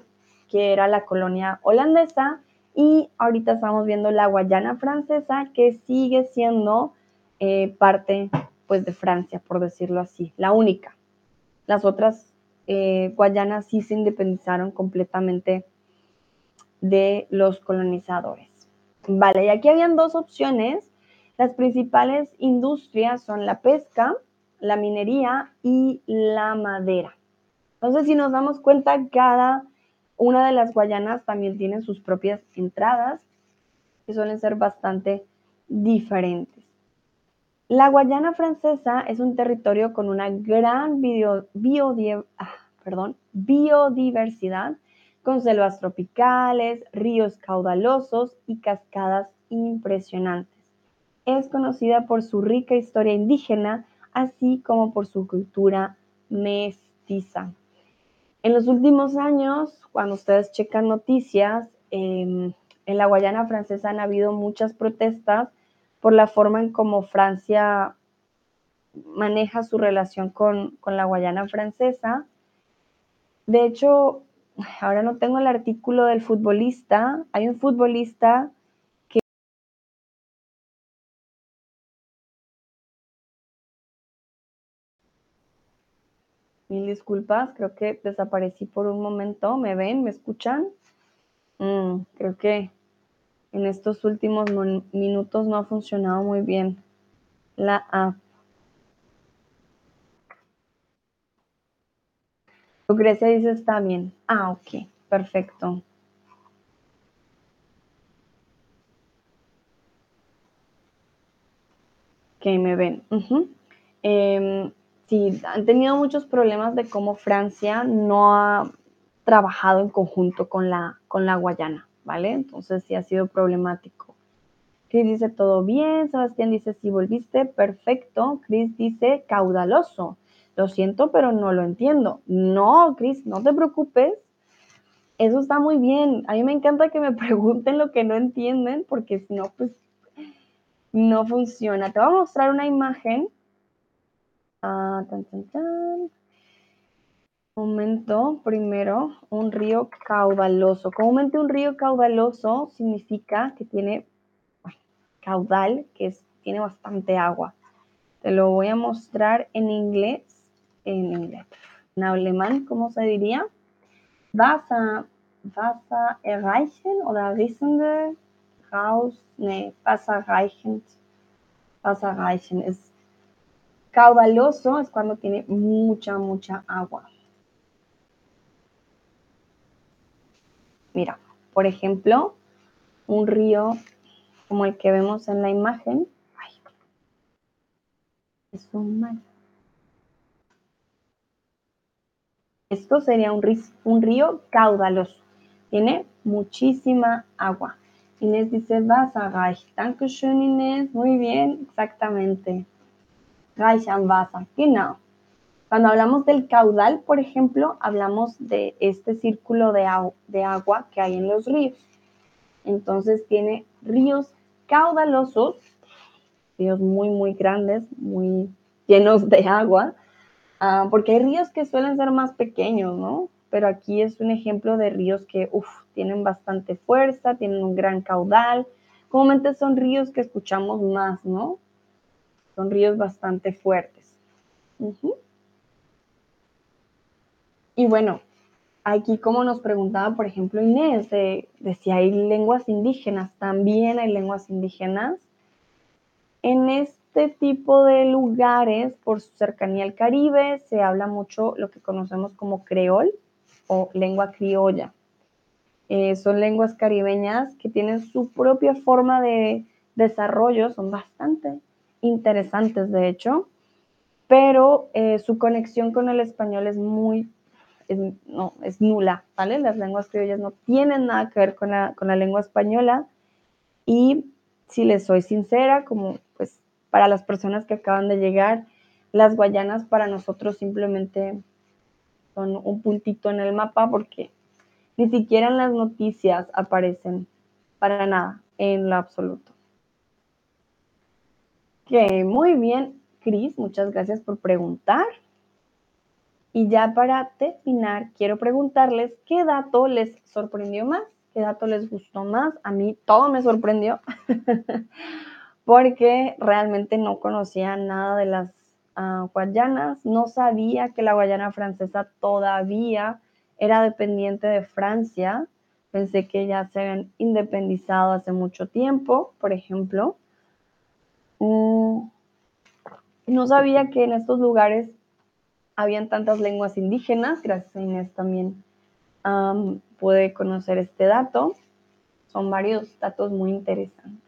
que era la colonia holandesa. Y ahorita estamos viendo la Guayana francesa, que sigue siendo eh, parte pues, de Francia, por decirlo así, la única. Las otras eh, Guayanas sí se independizaron completamente de los colonizadores. Vale, y aquí habían dos opciones. Las principales industrias son la pesca, la minería y la madera. Entonces, si nos damos cuenta, cada una de las Guayanas también tiene sus propias entradas, que suelen ser bastante diferentes. La Guayana francesa es un territorio con una gran ah, biodiversidad, con selvas tropicales, ríos caudalosos y cascadas impresionantes. Es conocida por su rica historia indígena, así como por su cultura mestiza. En los últimos años, cuando ustedes checan noticias, em, en la Guayana francesa han habido muchas protestas por la forma en cómo Francia maneja su relación con, la Guayana francesa. De hecho, ahora no tengo el artículo del futbolista. Hay un futbolista que... Mil disculpas, creo que desaparecí por un momento. ¿Me ven? ¿Me escuchan? Mm, creo que en estos últimos minutos no ha funcionado muy bien la app. Lucrecia dice está bien. Ah, ok, perfecto. Ok, me ven. Em, sí, han tenido muchos problemas de cómo Francia no ha trabajado en conjunto con la, con la Guayana. ¿Vale? Entonces sí ha sido problemático. Chris dice todo bien, Sebastián dice si volviste, perfecto. Chris dice caudaloso. Lo siento, pero no lo entiendo. No, Chris, no te preocupes. Eso está muy bien. A mí me encanta que me pregunten lo que no entienden, porque si no, pues no funciona. Te voy a mostrar una imagen. Ah, tan, tan, tan momento, primero, un río caudaloso. Comúnmente un río caudaloso significa que tiene caudal, que tiene bastante agua. Te lo voy a mostrar en inglés, en inglés, en alemán, ¿cómo se diría? Wasser, Wasser erreichen oder rissende raus, ne, wasserreichend, wasserreichen es caudaloso, es cuando tiene mucha, mucha agua. Mira, por ejemplo, un río como el que vemos en la imagen. es un. Esto sería un río, caudaloso. Tiene muchísima agua. Inés dice Wasserreich. Dankeschön, Inés. Muy bien, exactamente. Reich am Wasser. Genau. Cuando hablamos del caudal, por ejemplo, hablamos de este círculo de, agua que hay en los ríos. Entonces tiene ríos caudalosos, ríos muy, muy grandes, muy llenos de agua, ah, porque hay ríos que suelen ser más pequeños, ¿no? Pero aquí es un ejemplo de ríos que, uff, tienen bastante fuerza, tienen un gran caudal. Comúnmente son ríos que escuchamos más, ¿no? Son ríos bastante fuertes. Y bueno, aquí como nos preguntaba, por ejemplo, Inés, de, si hay lenguas indígenas, también hay lenguas indígenas. En este tipo de lugares, por su cercanía al Caribe, se habla mucho lo que conocemos como creol o lengua criolla. Eh, son lenguas caribeñas que tienen su propia forma de desarrollo, son bastante interesantes de hecho, pero eh, su conexión con el español es muy, no, es nula, ¿vale? Las lenguas criollas no tienen nada que ver con la, con la lengua española y si les soy sincera, como pues para las personas que acaban de llegar, las Guayanas para nosotros simplemente son un puntito en el mapa porque ni siquiera en las noticias aparecen para nada, en lo absoluto. Ok, muy bien, Cris, muchas gracias por preguntar. Y ya para terminar, quiero preguntarles qué dato les sorprendió más, qué dato les gustó más. A mí todo me sorprendió porque realmente no conocía nada de las uh, Guayanas, no sabía que la Guayana francesa todavía era dependiente de Francia. Pensé que ya se habían independizado hace mucho tiempo, por ejemplo. Mm, no sabía que en estos lugares habían tantas lenguas indígenas. Gracias a Inés también pude conocer este dato. Son varios datos muy interesantes.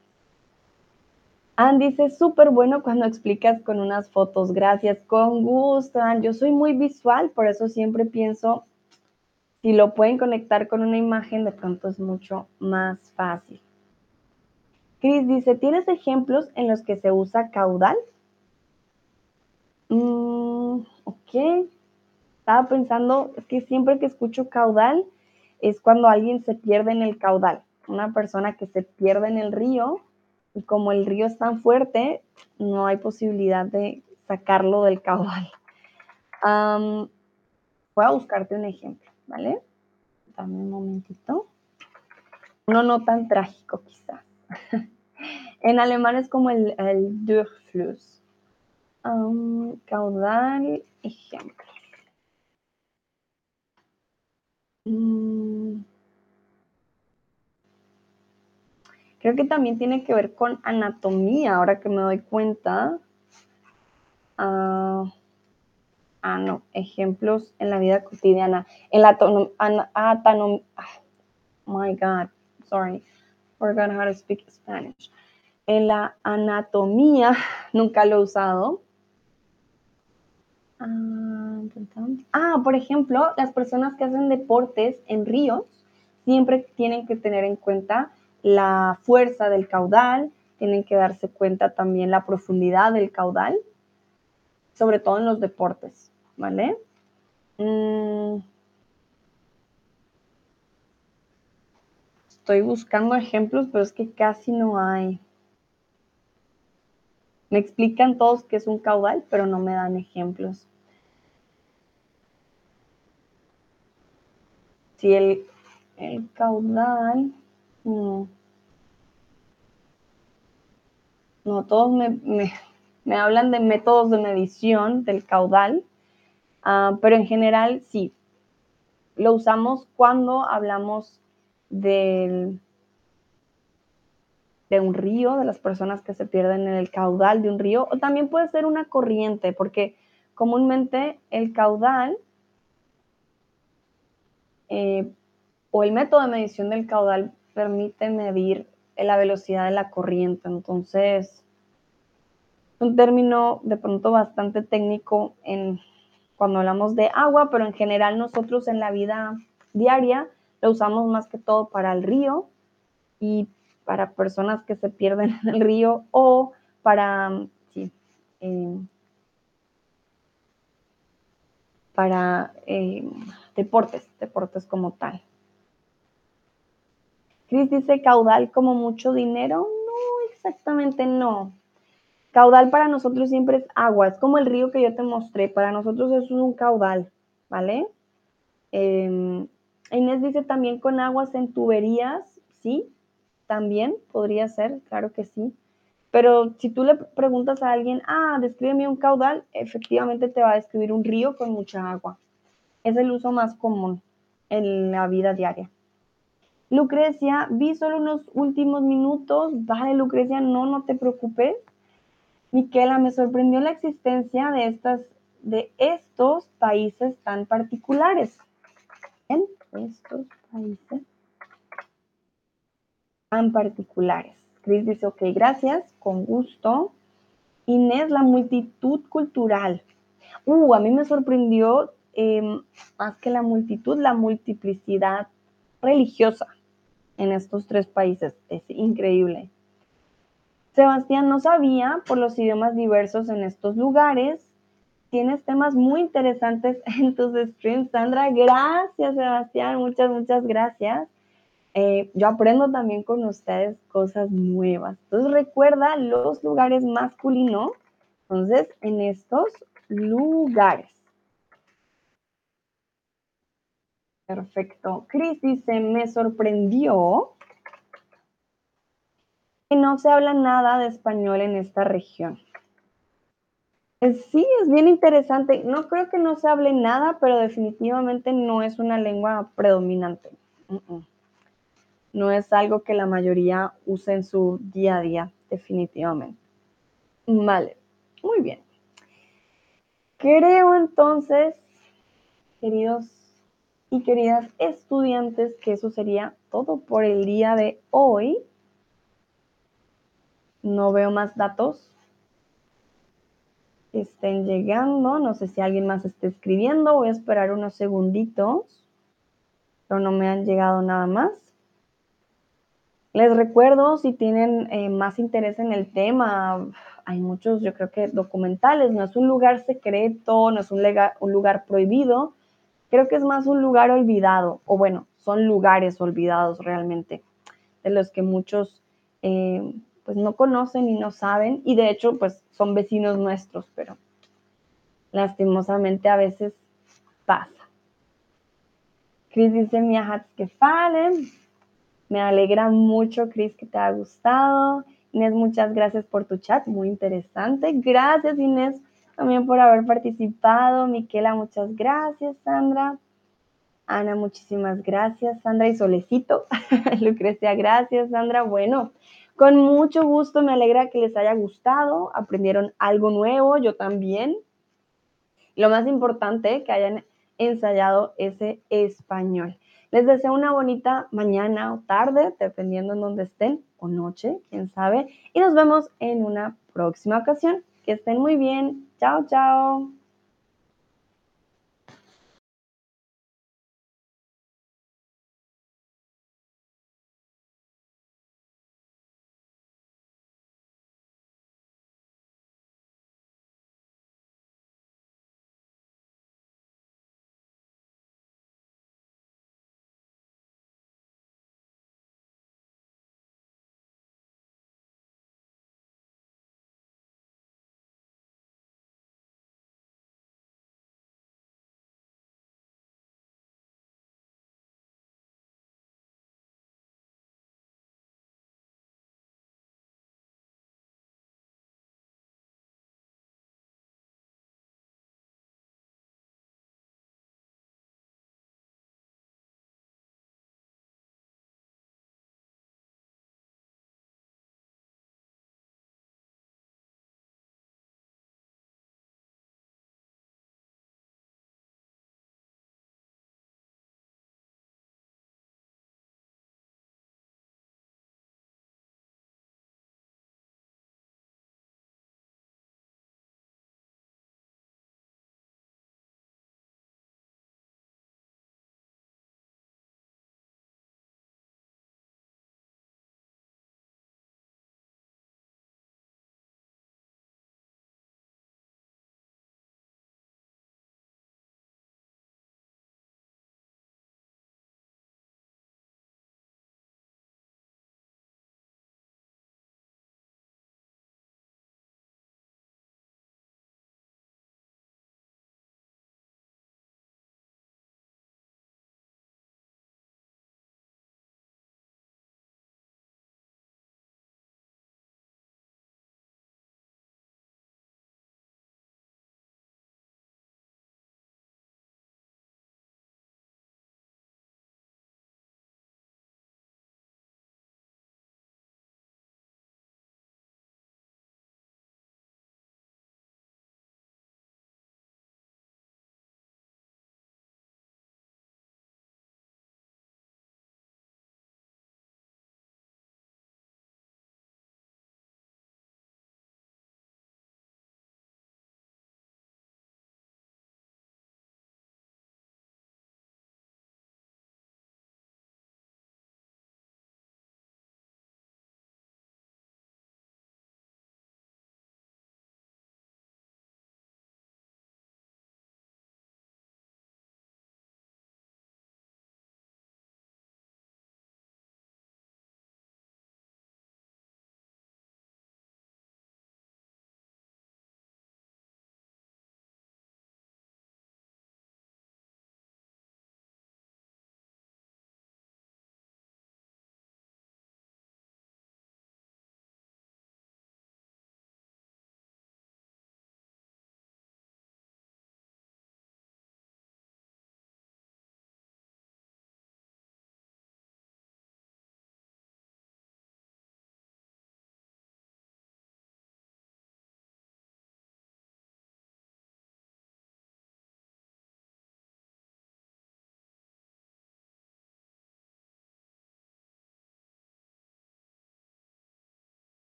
Andy dice, súper bueno cuando explicas con unas fotos. Gracias, con gusto. Yo soy muy visual, por eso siempre pienso, si lo pueden conectar con una imagen, de pronto es mucho más fácil. Chris dice, ¿tienes ejemplos en los que se usa caudal? Mm, ok. Estaba pensando, es que siempre que escucho caudal es cuando alguien se pierde en el caudal. Una persona que se pierde en el río y como el río es tan fuerte, no hay posibilidad de sacarlo del caudal. voy a buscarte un ejemplo, ¿vale? Dame un momentito. Uno no tan trágico quizás. en alemán es como el, el Durchfluss. Caudal, ejemplo. Mm. Creo que también tiene que ver con anatomía, ahora que me doy cuenta. Ah, ah no, ejemplos en la vida cotidiana. En la an, ah, my God, sorry, forgot how to speak Spanish. En la anatomía, nunca lo he usado. Ah, ah, por ejemplo, las personas que hacen deportes en ríos siempre tienen que tener en cuenta la fuerza del caudal, tienen que darse cuenta también la profundidad del caudal, sobre todo en los deportes, ¿vale? Mm. Estoy buscando ejemplos, pero es que casi no hay. Me explican todos que es un caudal, pero no me dan ejemplos. Si el, caudal Mm. No, todos me, hablan de métodos de medición del caudal, ah, pero en general sí. Lo usamos cuando hablamos del, de un río, de las personas que se pierden en el caudal de un río, o también puede ser una corriente, porque comúnmente el caudal eh, o el método de medición del caudal permite medir la velocidad de la corriente. Entonces, un término de pronto bastante técnico en, cuando hablamos de agua, pero en general nosotros en la vida diaria lo usamos más que todo para el río y para personas que se pierden en el río o para, eh, para eh, deportes, deportes como tal. Cris dice caudal como mucho dinero. No, exactamente no. Caudal para nosotros siempre es agua, es como el río que yo te mostré. Para nosotros es un caudal, ¿vale? Em, Inés dice también con aguas en tuberías, sí, también podría ser, claro que sí. Pero si tú le preguntas a alguien, ah, descríbeme un caudal, efectivamente te va a describir un río con mucha agua. Es el uso más común en la vida diaria. Lucrecia, vi solo unos últimos minutos. Vale, Lucrecia, no, no te preocupes. Miquela, me sorprendió la existencia de, estas, de estos países tan particulares. En estos países tan particulares. Cris dice, ok, gracias, con gusto. Inés, la multitud cultural. Uh, a mí me sorprendió em, más que la multitud, la multiplicidad religiosa en estos tres países. Es increíble. Sebastián no sabía por los idiomas diversos en estos lugares. Tienes temas muy interesantes en tus streams, Sandra. Gracias, Sebastián. Muchas, muchas gracias. Eh, yo aprendo también con ustedes cosas nuevas. Entonces recuerda los lugares masculinos. Entonces, en estos lugares. Perfecto. Cris dice, me sorprendió que no se habla nada de español en esta región. Eh, sí, es bien interesante. No creo que no se hable nada, pero definitivamente no es una lengua predominante. No es algo que la mayoría use en su día a día, definitivamente. Vale, muy bien. Creo entonces, queridos y queridas estudiantes, que eso sería todo por el día de hoy. No veo más datos estén llegando. No sé si alguien más esté escribiendo. Voy a esperar unos segunditos. Pero no me han llegado nada más. Les recuerdo, si tienen eh, más interés en el tema, hay muchos, yo creo que documentales, no es un lugar secreto, no es un, lugar prohibido, creo que es más un lugar olvidado, o bueno, son lugares olvidados realmente, de los que muchos eh, pues no conocen y no saben, y de hecho pues son vecinos nuestros, pero lastimosamente a veces pasa. Chris dice, mi que falen. Me alegra mucho, Cris, que te haya gustado. Inés, muchas gracias por tu chat, muy interesante. Gracias, Inés, también por haber participado. Miquela, muchas gracias, Sandra. Ana, muchísimas gracias. Sandra y Solecito. Lucrecia, gracias, Sandra. Bueno, con mucho gusto, me alegra que les haya gustado. Aprendieron algo nuevo, yo también. Lo más importante, que hayan ensayado ese español. Les deseo una bonita mañana o tarde, dependiendo en dónde estén, o noche, quién sabe. Y nos vemos en una próxima ocasión. Que estén muy bien. Chao, chao.